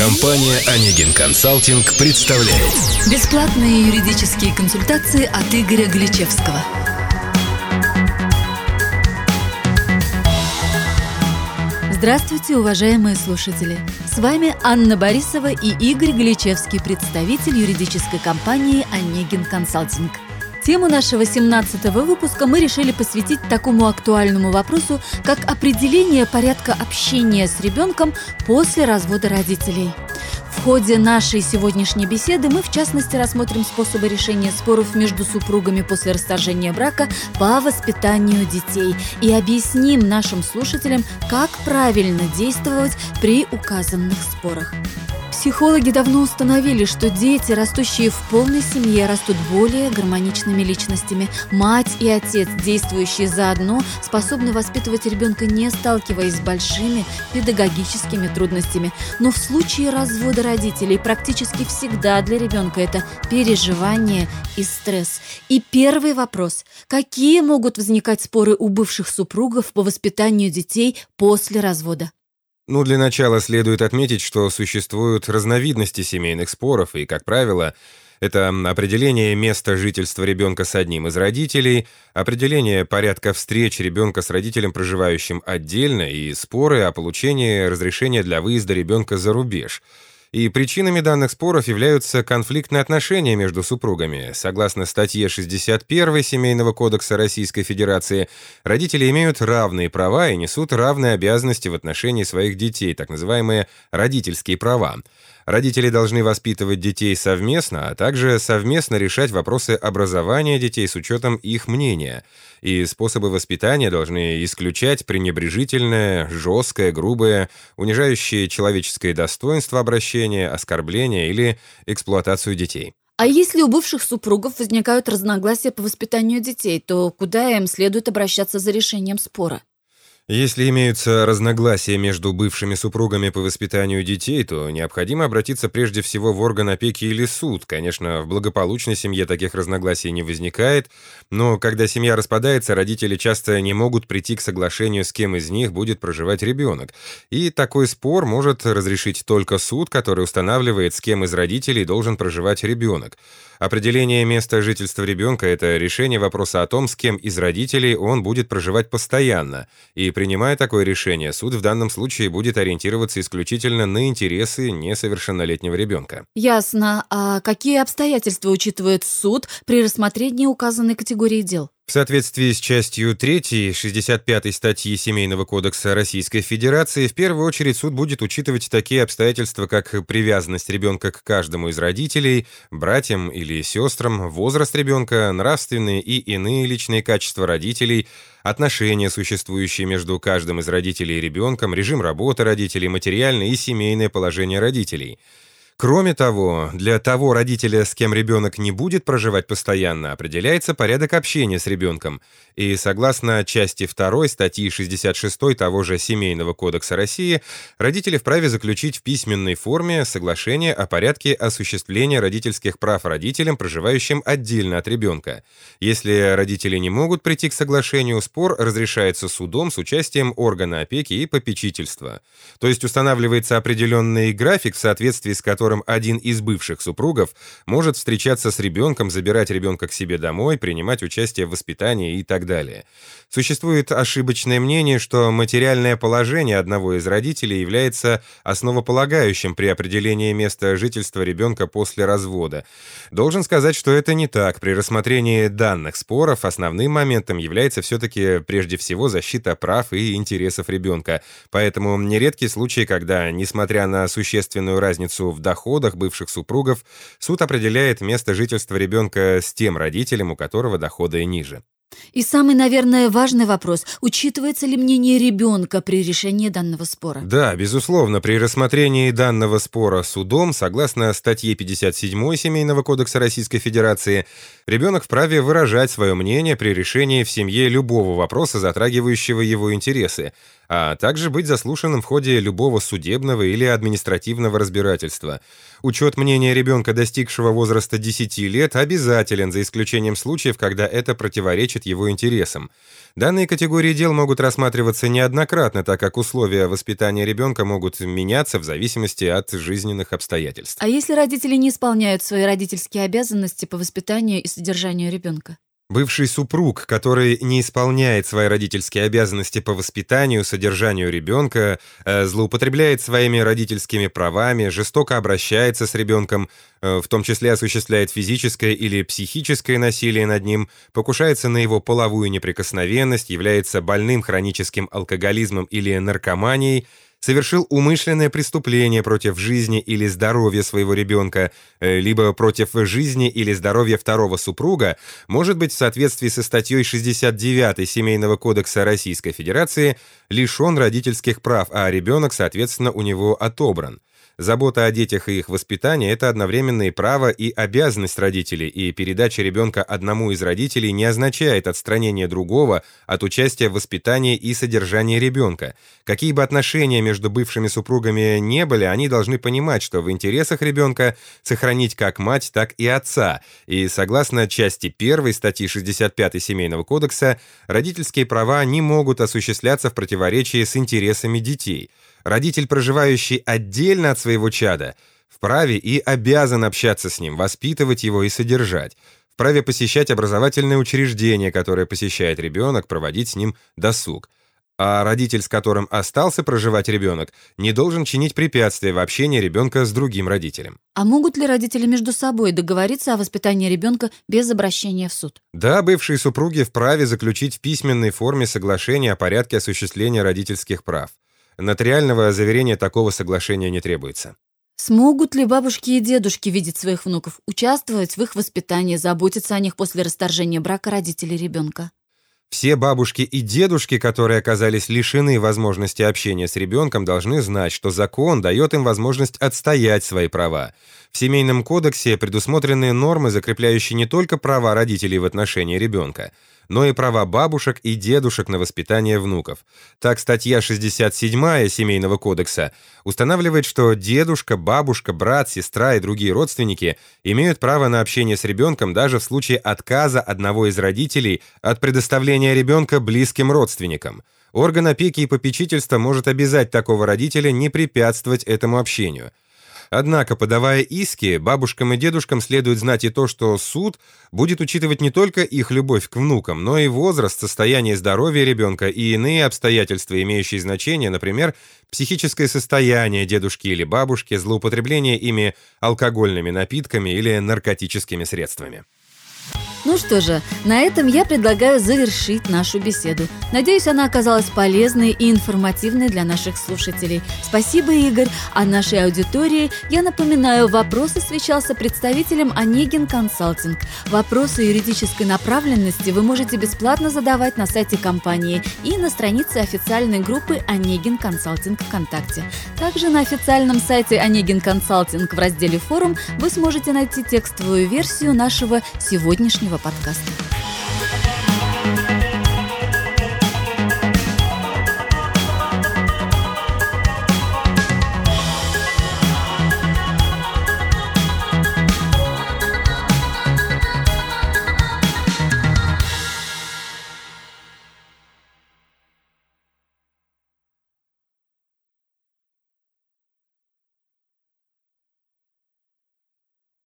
Компания «Онегин Консалтинг» представляет Бесплатные юридические консультации от Игоря Гличевского. Здравствуйте, уважаемые слушатели! С вами Анна Борисова и Игорь Гличевский, представитель юридической компании «Онегин Консалтинг». Тему нашего 17 выпуска мы решили посвятить такому актуальному вопросу, как определение порядка общения с ребенком после развода родителей. В ходе нашей сегодняшней беседы мы, в частности, рассмотрим способы решения споров между супругами после расторжения брака по воспитанию детей и объясним нашим слушателям, как правильно действовать при указанных спорах. Психологи давно установили, что дети, растущие в полной семье, растут более гармоничными личностями. Мать и отец, действующие заодно, способны воспитывать ребенка, не сталкиваясь с большими педагогическими трудностями. Но в случае развода родителей практически всегда для ребенка это переживание и стресс. И первый вопрос. Какие могут возникать споры у бывших супругов по воспитанию детей после развода? Ну, для начала следует отметить, что существуют разновидности семейных споров, и, как правило, это определение места жительства ребенка с одним из родителей, определение порядка встреч ребенка с родителем, проживающим отдельно, и споры о получении разрешения для выезда ребенка за рубеж – и причинами данных споров являются конфликтные отношения между супругами. Согласно статье 61 Семейного кодекса Российской Федерации, родители имеют равные права и несут равные обязанности в отношении своих детей, так называемые родительские права. Родители должны воспитывать детей совместно, а также совместно решать вопросы образования детей с учетом их мнения. И способы воспитания должны исключать пренебрежительное, жесткое, грубое, унижающее человеческое достоинство обращение, оскорбление или эксплуатацию детей. А если у бывших супругов возникают разногласия по воспитанию детей, то куда им следует обращаться за решением спора? Если имеются разногласия между бывшими супругами по воспитанию детей, то необходимо обратиться прежде всего в орган опеки или суд. Конечно, в благополучной семье таких разногласий не возникает, но когда семья распадается, родители часто не могут прийти к соглашению, с кем из них будет проживать ребенок. И такой спор может разрешить только суд, который устанавливает, с кем из родителей должен проживать ребенок. Определение места жительства ребенка – это решение вопроса о том, с кем из родителей он будет проживать постоянно. И принимая такое решение, суд в данном случае будет ориентироваться исключительно на интересы несовершеннолетнего ребенка. Ясно. А какие обстоятельства учитывает суд при рассмотрении указанной категории дел? В соответствии с частью 3 65 статьи Семейного кодекса Российской Федерации, в первую очередь суд будет учитывать такие обстоятельства, как привязанность ребенка к каждому из родителей, братьям или сестрам, возраст ребенка, нравственные и иные личные качества родителей, отношения, существующие между каждым из родителей и ребенком, режим работы родителей, материальное и семейное положение родителей – Кроме того, для того родителя, с кем ребенок не будет проживать постоянно, определяется порядок общения с ребенком. И согласно части 2 статьи 66 того же Семейного кодекса России, родители вправе заключить в письменной форме соглашение о порядке осуществления родительских прав родителям, проживающим отдельно от ребенка. Если родители не могут прийти к соглашению, спор разрешается судом с участием органа опеки и попечительства. То есть устанавливается определенный график, в соответствии с которым котором один из бывших супругов может встречаться с ребенком, забирать ребенка к себе домой, принимать участие в воспитании и так далее. Существует ошибочное мнение, что материальное положение одного из родителей является основополагающим при определении места жительства ребенка после развода. Должен сказать, что это не так. При рассмотрении данных споров основным моментом является все-таки прежде всего защита прав и интересов ребенка. Поэтому нередки случаи, когда, несмотря на существенную разницу в доходах, доходах бывших супругов суд определяет место жительства ребенка с тем родителем, у которого доходы ниже. И самый, наверное, важный вопрос – учитывается ли мнение ребенка при решении данного спора? Да, безусловно, при рассмотрении данного спора судом, согласно статье 57 Семейного кодекса Российской Федерации, ребенок вправе выражать свое мнение при решении в семье любого вопроса, затрагивающего его интересы, а также быть заслушанным в ходе любого судебного или административного разбирательства. Учет мнения ребенка, достигшего возраста 10 лет, обязателен, за исключением случаев, когда это противоречит противоречит его интересам. Данные категории дел могут рассматриваться неоднократно, так как условия воспитания ребенка могут меняться в зависимости от жизненных обстоятельств. А если родители не исполняют свои родительские обязанности по воспитанию и содержанию ребенка? Бывший супруг, который не исполняет свои родительские обязанности по воспитанию, содержанию ребенка, э, злоупотребляет своими родительскими правами, жестоко обращается с ребенком, э, в том числе осуществляет физическое или психическое насилие над ним, покушается на его половую неприкосновенность, является больным хроническим алкоголизмом или наркоманией, совершил умышленное преступление против жизни или здоровья своего ребенка, э, либо против жизни или здоровья второго супруга, может быть в соответствии со статьей 69 Семейного кодекса Российской Федерации лишен родительских прав, а ребенок, соответственно, у него отобран. Забота о детях и их воспитание – это одновременно и право, и обязанность родителей, и передача ребенка одному из родителей не означает отстранение другого от участия в воспитании и содержании ребенка. Какие бы отношения между бывшими супругами не были, они должны понимать, что в интересах ребенка сохранить как мать, так и отца, и согласно части 1 статьи 65 Семейного кодекса, родительские права не могут осуществляться в противоречии с интересами детей – Родитель, проживающий отдельно от своего чада, вправе и обязан общаться с ним, воспитывать его и содержать, вправе посещать образовательные учреждения, которые посещает ребенок, проводить с ним досуг. А родитель, с которым остался проживать ребенок, не должен чинить препятствия в общении ребенка с другим родителем. А могут ли родители между собой договориться о воспитании ребенка без обращения в суд? Да, бывшие супруги вправе заключить в письменной форме соглашение о порядке осуществления родительских прав. Нотариального заверения такого соглашения не требуется. Смогут ли бабушки и дедушки видеть своих внуков, участвовать в их воспитании, заботиться о них после расторжения брака родителей ребенка? Все бабушки и дедушки, которые оказались лишены возможности общения с ребенком, должны знать, что закон дает им возможность отстоять свои права. В Семейном кодексе предусмотрены нормы, закрепляющие не только права родителей в отношении ребенка, но и права бабушек и дедушек на воспитание внуков. Так, статья 67 Семейного кодекса устанавливает, что дедушка, бабушка, брат, сестра и другие родственники имеют право на общение с ребенком даже в случае отказа одного из родителей от предоставления ребенка близким родственникам. Орган опеки и попечительства может обязать такого родителя не препятствовать этому общению – Однако, подавая иски, бабушкам и дедушкам следует знать и то, что суд будет учитывать не только их любовь к внукам, но и возраст, состояние здоровья ребенка и иные обстоятельства, имеющие значение, например, психическое состояние дедушки или бабушки, злоупотребление ими алкогольными напитками или наркотическими средствами. Ну что же, на этом я предлагаю завершить нашу беседу. Надеюсь, она оказалась полезной и информативной для наших слушателей. Спасибо, Игорь. А нашей аудитории я напоминаю, вопрос освещался представителем Онегин Консалтинг. Вопросы юридической направленности вы можете бесплатно задавать на сайте компании и на странице официальной группы Онегин Консалтинг ВКонтакте. Также на официальном сайте Онегин Консалтинг в разделе «Форум» вы сможете найти текстовую версию нашего сегодняшнего следующего подкаста.